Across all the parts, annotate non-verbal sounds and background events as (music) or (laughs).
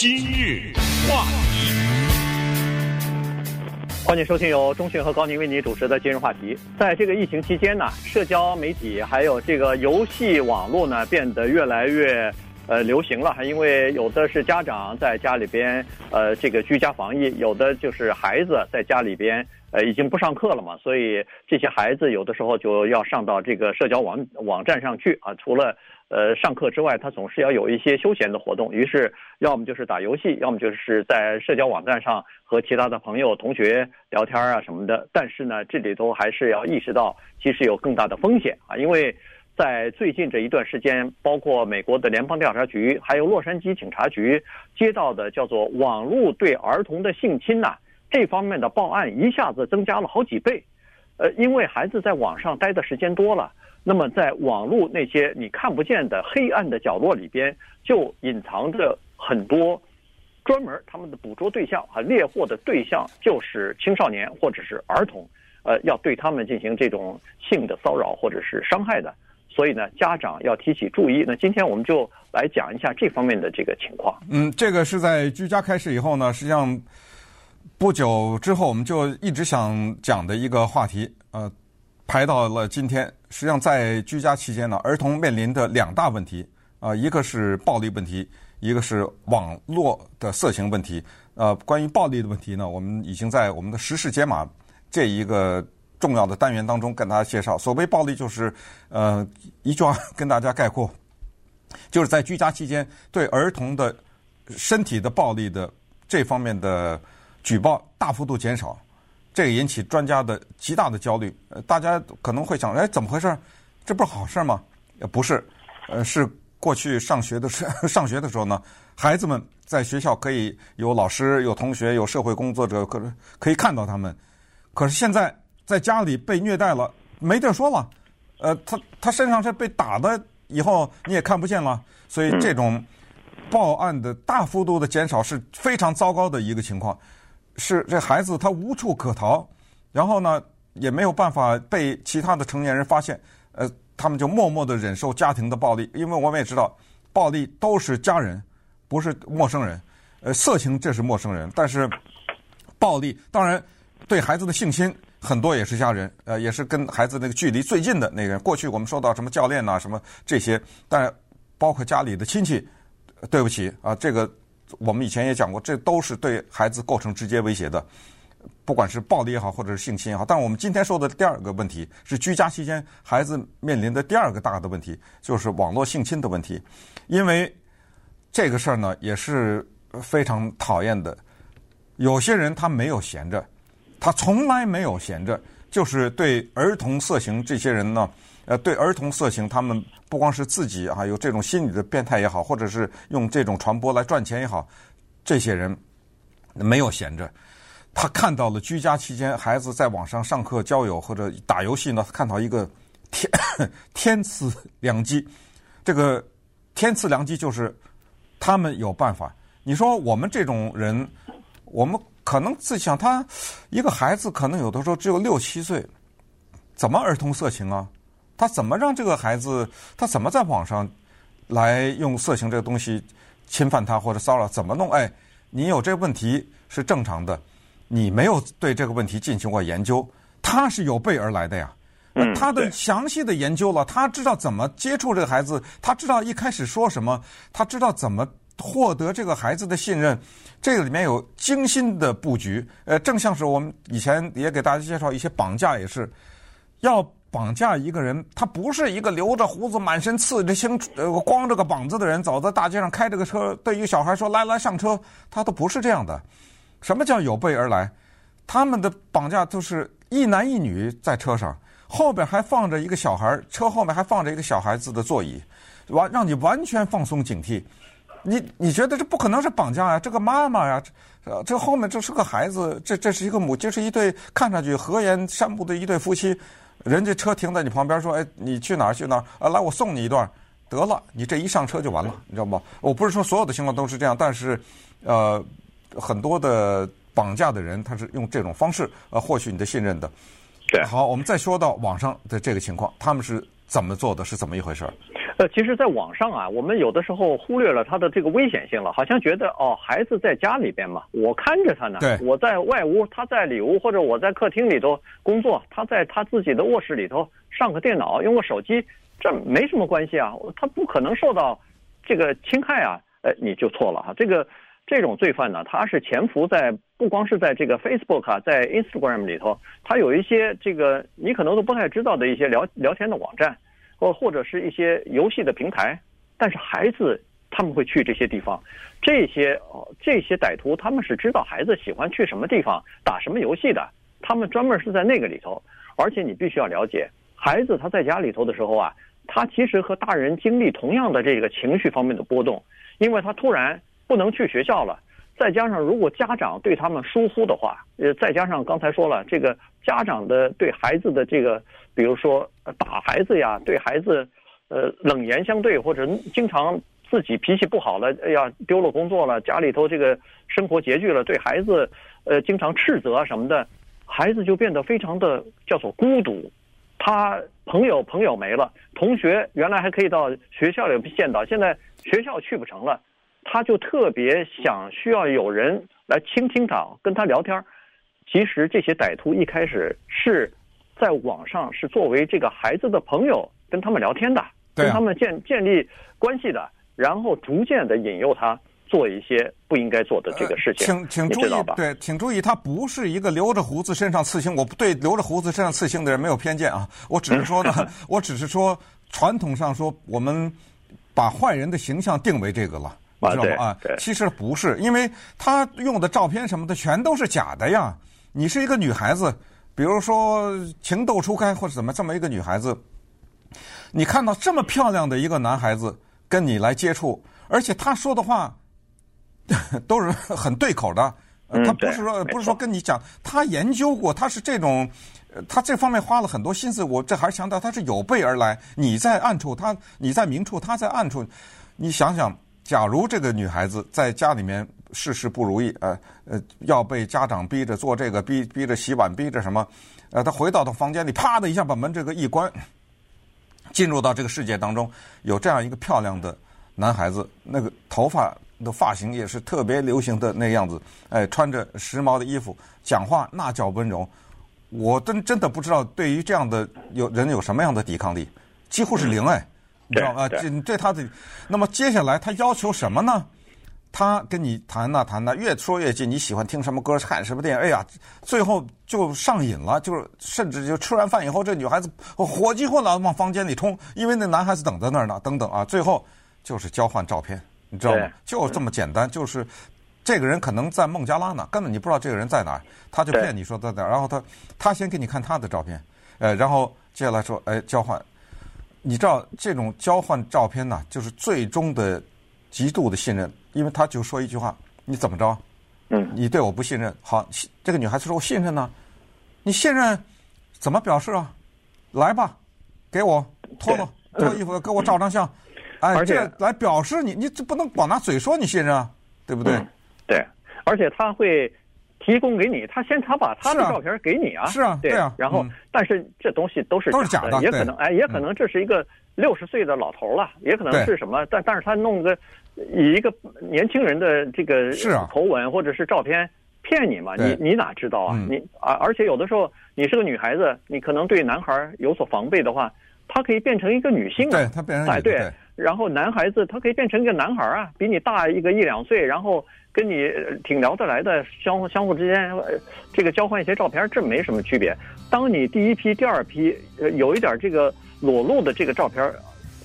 今日话题，欢迎收听由中讯和高宁为您主持的今日话题。在这个疫情期间呢，社交媒体还有这个游戏网络呢，变得越来越呃流行了。因为有的是家长在家里边呃这个居家防疫，有的就是孩子在家里边呃已经不上课了嘛，所以这些孩子有的时候就要上到这个社交网网站上去啊，除了。呃，上课之外，他总是要有一些休闲的活动。于是，要么就是打游戏，要么就是在社交网站上和其他的朋友、同学聊天啊什么的。但是呢，这里头还是要意识到，其实有更大的风险啊。因为在最近这一段时间，包括美国的联邦调查局，还有洛杉矶警察局接到的叫做网络对儿童的性侵呐，这方面的报案一下子增加了好几倍。呃，因为孩子在网上待的时间多了。那么，在网络那些你看不见的黑暗的角落里边，就隐藏着很多专门他们的捕捉对象和猎获的对象就是青少年或者是儿童，呃，要对他们进行这种性的骚扰或者是伤害的。所以呢，家长要提起注意。那今天我们就来讲一下这方面的这个情况。嗯，这个是在居家开始以后呢，实际上不久之后我们就一直想讲的一个话题，呃。排到了今天，实际上在居家期间呢，儿童面临的两大问题啊，一个是暴力问题，一个是网络的色情问题。呃，关于暴力的问题呢，我们已经在我们的时事解码这一个重要的单元当中跟大家介绍。所谓暴力，就是呃一句话跟大家概括，就是在居家期间对儿童的身体的暴力的这方面的举报大幅度减少。这个引起专家的极大的焦虑。呃，大家可能会想，哎，怎么回事？这不是好事吗？呃，不是，呃，是过去上学的时 (laughs) 上学的时候呢，孩子们在学校可以有老师、有同学、有社会工作者，可可以看到他们。可是现在在家里被虐待了，没地儿说了。呃，他他身上是被打的，以后你也看不见了。所以这种报案的大幅度的减少是非常糟糕的一个情况。是这孩子他无处可逃，然后呢也没有办法被其他的成年人发现，呃，他们就默默的忍受家庭的暴力，因为我们也知道，暴力都是家人，不是陌生人，呃，色情这是陌生人，但是暴力当然对孩子的性侵很多也是家人，呃，也是跟孩子那个距离最近的那个人。过去我们说到什么教练呐、什么这些，但包括家里的亲戚，对不起啊，这个。我们以前也讲过，这都是对孩子构成直接威胁的，不管是暴力也好，或者是性侵也好。但我们今天说的第二个问题是居家期间孩子面临的第二个大的问题，就是网络性侵的问题。因为这个事儿呢也是非常讨厌的。有些人他没有闲着，他从来没有闲着，就是对儿童色情这些人呢。呃，对儿童色情，他们不光是自己啊，有这种心理的变态也好，或者是用这种传播来赚钱也好，这些人没有闲着。他看到了居家期间孩子在网上上课、交友或者打游戏呢，看到一个天天赐良机。这个天赐良机就是他们有办法。你说我们这种人，我们可能自想，他一个孩子可能有的时候只有六七岁，怎么儿童色情啊？他怎么让这个孩子？他怎么在网上来用色情这个东西侵犯他或者骚扰？怎么弄？哎，你有这个问题是正常的，你没有对这个问题进行过研究，他是有备而来的呀。他的详细的研究了，他知道怎么接触这个孩子，他知道一开始说什么，他知道怎么获得这个孩子的信任。这个里面有精心的布局。呃，正像是我们以前也给大家介绍一些绑架，也是要。绑架一个人，他不是一个留着胡子、满身刺着青、呃光着个膀子的人，走在大街上开着个车，对一个小孩说：“来来上车。”他都不是这样的。什么叫有备而来？他们的绑架就是一男一女在车上，后边还放着一个小孩，车后面还放着一个小孩子的座椅，完让你完全放松警惕。你你觉得这不可能是绑架呀？这个妈妈呀，这这后面这是个孩子，这这是一个母，这是一对看上去和颜善目的一对夫妻。人家车停在你旁边，说：“哎，你去哪儿？去哪儿？啊，来，我送你一段。得了，你这一上车就完了，你知道吗？我不是说所有的情况都是这样，但是，呃，很多的绑架的人他是用这种方式呃获取你的信任的。对，好，我们再说到网上的这个情况，他们是怎么做的？是怎么一回事？呃，其实，在网上啊，我们有的时候忽略了它的这个危险性了，好像觉得哦，孩子在家里边嘛，我看着他呢，对，我在外屋，他在里屋，或者我在客厅里头工作，他在他自己的卧室里头上个电脑，用个手机，这没什么关系啊，他不可能受到这个侵害啊，呃，你就错了哈，这个这种罪犯呢，他是潜伏在不光是在这个 Facebook 啊，在 Instagram 里头，他有一些这个你可能都不太知道的一些聊聊天的网站。或或者是一些游戏的平台，但是孩子他们会去这些地方，这些这些歹徒他们是知道孩子喜欢去什么地方打什么游戏的，他们专门是在那个里头，而且你必须要了解，孩子他在家里头的时候啊，他其实和大人经历同样的这个情绪方面的波动，因为他突然不能去学校了，再加上如果家长对他们疏忽的话，呃，再加上刚才说了这个家长的对孩子的这个。比如说打孩子呀，对孩子，呃，冷言相对，或者经常自己脾气不好了，哎呀，丢了工作了，家里头这个生活拮据了，对孩子，呃，经常斥责什么的，孩子就变得非常的叫做孤独，他朋友朋友没了，同学原来还可以到学校里见到，现在学校去不成了，他就特别想需要有人来倾听他，跟他聊天。其实这些歹徒一开始是。在网上是作为这个孩子的朋友跟他们聊天的，跟他们建建立关系的，然后逐渐的引诱他做一些不应该做的这个事情。请请注意，对，请注意，他不是一个留着胡子身上刺青。我对留着胡子身上刺青的人没有偏见啊，我只是说呢，(laughs) 我只是说传统上说，我们把坏人的形象定为这个了，知道吗？啊，其实不是，因为他用的照片什么的全都是假的呀。你是一个女孩子。比如说情窦初开或者怎么这么一个女孩子，你看到这么漂亮的一个男孩子跟你来接触，而且他说的话 (laughs) 都是很对口的，他不是说不是说跟你讲，他研究过，他是这种，他这方面花了很多心思。我这还是强调他是有备而来，你在暗处，他你在明处，他在暗处，你想想，假如这个女孩子在家里面。事事不如意，呃呃，要被家长逼着做这个，逼逼着洗碗，逼着什么？呃，她回到她房间里，啪的一下把门这个一关，进入到这个世界当中，有这样一个漂亮的男孩子，那个头发的发型也是特别流行的那样子，哎，穿着时髦的衣服，讲话那叫温柔。我真真的不知道对于这样的有人有什么样的抵抗力，几乎是零哎，你知道吗？这对他的，那么接下来他要求什么呢？他跟你谈呐谈呐，越说越近。你喜欢听什么歌，看什么电影？哎呀，最后就上瘾了。就是甚至就吃完饭以后，这女孩子火急火燎往房间里冲，因为那男孩子等在那儿呢。等等啊，最后就是交换照片，你知道吗？就这么简单。就是这个人可能在孟加拉呢，根本你不知道这个人在哪儿，他就骗你说在哪儿。然后他他先给你看他的照片，呃，然后接下来说，哎，交换。你知道这种交换照片呢，就是最终的极度的信任。因为他就说一句话，你怎么着？嗯，你对我不信任。好，这个女孩子说我信任呢。你信任怎么表示啊？来吧，给我脱了脱衣服，给我照张相。哎，这来表示你，你这不能光拿嘴说你信任啊，对不对？对，而且他会提供给你，他先他把他的照片给你啊。是啊，对啊。然后，但是这东西都是都是假的，也可能哎，也可能这是一个六十岁的老头了，也可能是什么，但但是他弄个。以一个年轻人的这个口吻或者是照片骗你嘛？你你哪知道啊？你而，而且有的时候你是个女孩子，你可能对男孩有所防备的话，他可以变成一个女性啊。对，他变成哎对，然后男孩子他可以变成一个男孩啊，比你大一个一两岁，然后跟你挺聊得来的，相互相互之间这个交换一些照片，这没什么区别。当你第一批、第二批呃有一点这个裸露的这个照片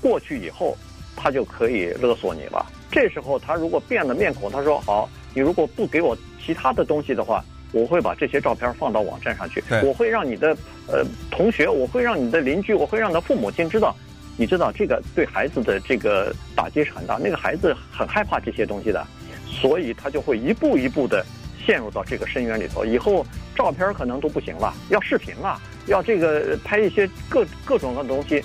过去以后。他就可以勒索你了。这时候他如果变了面孔，他说：“好，你如果不给我其他的东西的话，我会把这些照片放到网站上去。我会让你的呃同学，我会让你的邻居，我会让他父母亲知道。你知道这个对孩子的这个打击是很大。那个孩子很害怕这些东西的，所以他就会一步一步的陷入到这个深渊里头。以后照片可能都不行了，要视频了，要这个拍一些各各种的东西，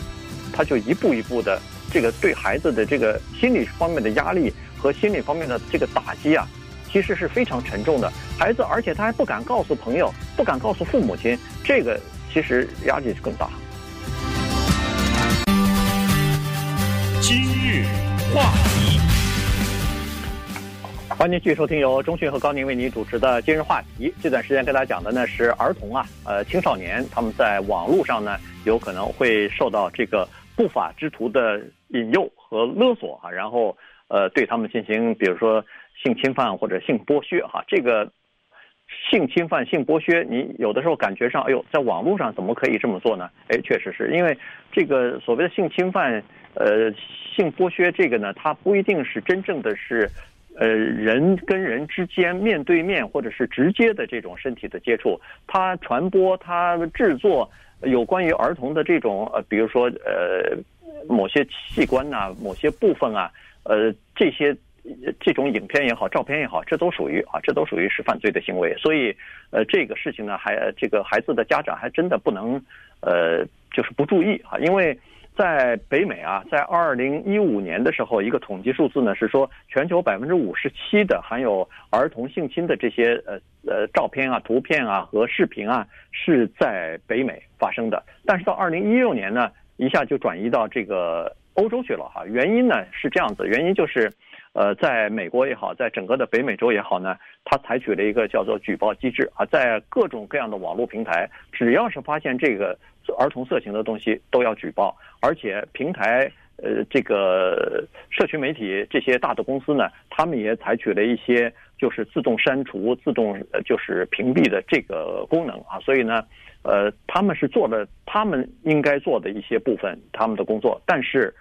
他就一步一步的。”这个对孩子的这个心理方面的压力和心理方面的这个打击啊，其实是非常沉重的。孩子，而且他还不敢告诉朋友，不敢告诉父母亲，这个其实压力是更大。今日话题，欢迎继续收听由中讯和高宁为您主持的今日话题。这段时间跟大家讲的呢是儿童啊，呃青少年他们在网络上呢有可能会受到这个不法之徒的引诱和勒索啊，然后呃对他们进行比如说性侵犯或者性剥削哈，这个。性侵犯、性剥削，你有的时候感觉上，哎呦，在网络上怎么可以这么做呢？哎，确实是因为这个所谓的性侵犯、呃，性剥削这个呢，它不一定是真正的是，呃，人跟人之间面对面或者是直接的这种身体的接触，它传播、它制作有关于儿童的这种呃，比如说呃，某些器官呐、某些部分啊，呃，这些。这种影片也好，照片也好，这都属于啊，这都属于是犯罪的行为。所以，呃，这个事情呢，还这个孩子的家长还真的不能，呃，就是不注意啊。因为在北美啊，在二零一五年的时候，一个统计数字呢是说，全球百分之五十七的含有儿童性侵的这些呃呃照片啊、图片啊和视频啊，是在北美发生的。但是到二零一六年呢，一下就转移到这个欧洲去了哈。原因呢是这样子，原因就是。呃，在美国也好，在整个的北美洲也好呢，它采取了一个叫做举报机制啊，在各种各样的网络平台，只要是发现这个儿童色情的东西，都要举报。而且平台呃，这个社区媒体这些大的公司呢，他们也采取了一些就是自动删除、自动就是屏蔽的这个功能啊。所以呢，呃，他们是做了他们应该做的一些部分，他们的工作，但是。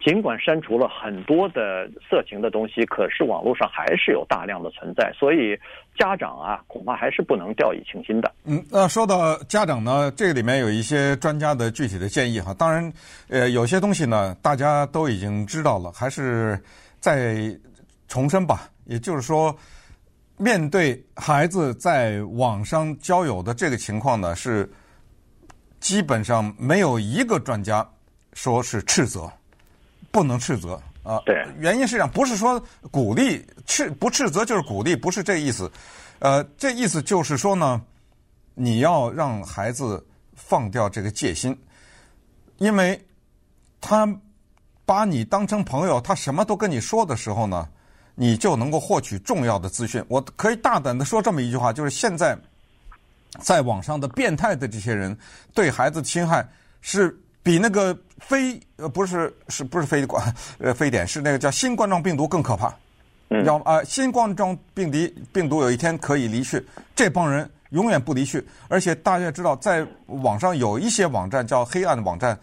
尽管删除了很多的色情的东西，可是网络上还是有大量的存在，所以家长啊，恐怕还是不能掉以轻心的。嗯，那说到家长呢，这里面有一些专家的具体的建议哈。当然，呃，有些东西呢，大家都已经知道了，还是再重申吧。也就是说，面对孩子在网上交友的这个情况呢，是基本上没有一个专家说是斥责。不能斥责啊！对，原因是这样，不是说鼓励斥不斥责就是鼓励，不是这意思。呃，这意思就是说呢，你要让孩子放掉这个戒心，因为他把你当成朋友，他什么都跟你说的时候呢，你就能够获取重要的资讯。我可以大胆的说这么一句话，就是现在在网上的变态的这些人对孩子侵害是。比那个非呃不是是不是非冠 (laughs) 呃非典是那个叫新冠状病毒更可怕，你知道吗？啊，新冠状病毒病毒有一天可以离去，这帮人永远不离去。而且大家知道，在网上有一些网站叫黑暗的网站，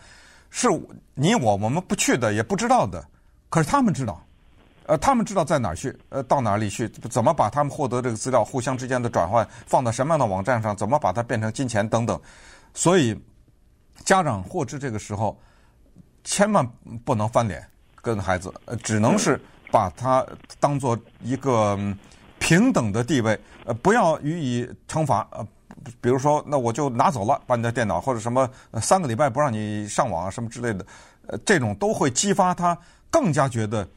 是你我我们不去的，也不知道的。可是他们知道，呃，他们知道在哪儿去，呃，到哪里去，怎么把他们获得这个资料互相之间的转换放到什么样的网站上，怎么把它变成金钱等等，所以。家长获知这个时候，千万不能翻脸跟孩子，呃，只能是把他当做一个平等的地位，呃，不要予以惩罚，呃，比如说，那我就拿走了，把你的电脑或者什么三个礼拜不让你上网啊，什么之类的，呃，这种都会激发他更加觉得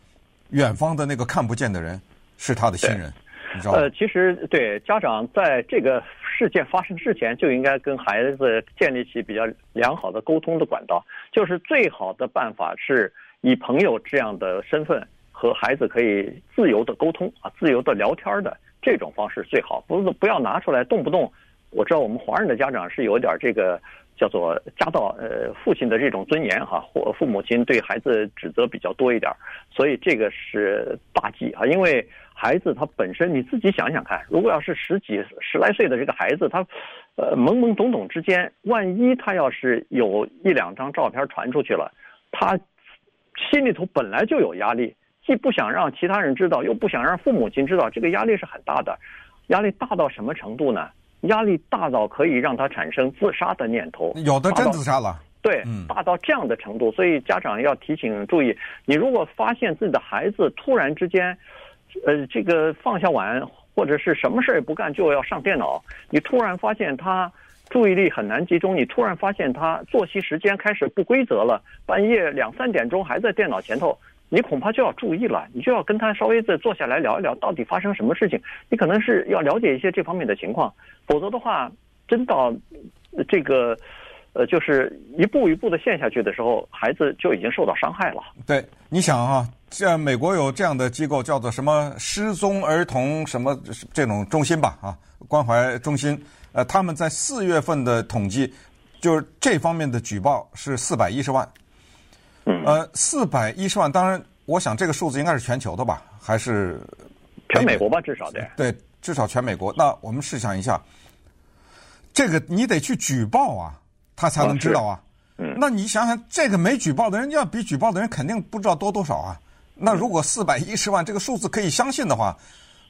远方的那个看不见的人是他的亲人，你知道吗？呃，其实对家长在这个。事件发生之前就应该跟孩子建立起比较良好的沟通的管道，就是最好的办法是以朋友这样的身份和孩子可以自由的沟通啊，自由的聊天的这种方式最好，不是不要拿出来动不动。我知道我们华人的家长是有点这个叫做家道呃父亲的这种尊严哈，或父母亲对孩子指责比较多一点，所以这个是大忌啊，因为。孩子他本身，你自己想想看，如果要是十几十来岁的这个孩子，他，呃，懵懵懂懂之间，万一他要是有一两张照片传出去了，他心里头本来就有压力，既不想让其他人知道，又不想让父母亲知道，这个压力是很大的。压力大到什么程度呢？压力大到可以让他产生自杀的念头，有的真自杀了。对，大到这样的程度，所以家长要提醒注意，你如果发现自己的孩子突然之间。呃，这个放下碗或者是什么事儿也不干就要上电脑，你突然发现他注意力很难集中，你突然发现他作息时间开始不规则了，半夜两三点钟还在电脑前头，你恐怕就要注意了，你就要跟他稍微再坐下来聊一聊，到底发生什么事情，你可能是要了解一些这方面的情况，否则的话，真到这个呃，就是一步一步的陷下去的时候，孩子就已经受到伤害了。对，你想啊，像美国有这样的机构叫做什么失踪儿童什么这种中心吧，啊，关怀中心。呃，他们在四月份的统计，就是这方面的举报是四百一十万。嗯。呃，四百一十万，当然，我想这个数字应该是全球的吧，还是全美国吧，至少得。对，至少全美国。那我们试想一下，这个你得去举报啊。他才能知道啊，嗯，那你想想，这个没举报的人要比举报的人肯定不知道多多少啊。那如果四百一十万这个数字可以相信的话，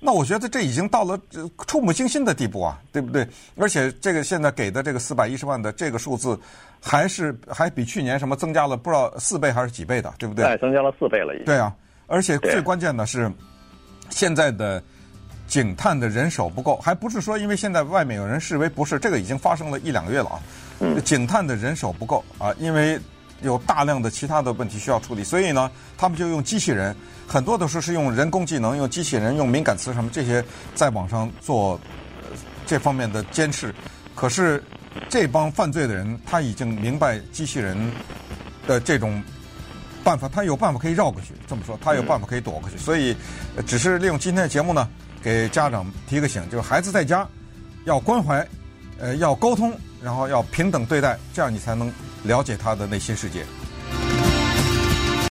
那我觉得这已经到了触目惊心的地步啊，对不对？而且这个现在给的这个四百一十万的这个数字，还是还比去年什么增加了不知道四倍还是几倍的，对不对？对，增加了四倍了已经。对啊，而且最关键的是，现在的。警探的人手不够，还不是说因为现在外面有人示威，不是这个已经发生了一两个月了啊。嗯警探的人手不够啊，因为有大量的其他的问题需要处理，所以呢，他们就用机器人，很多的时候是用人工技能，用机器人，用敏感词什么这些在网上做这方面的监视。可是这帮犯罪的人他已经明白机器人的这种办法，他有办法可以绕过去。这么说，他有办法可以躲过去，所以只是利用今天的节目呢。给家长提个醒，就是孩子在家要关怀，呃，要沟通，然后要平等对待，这样你才能了解他的内心世界。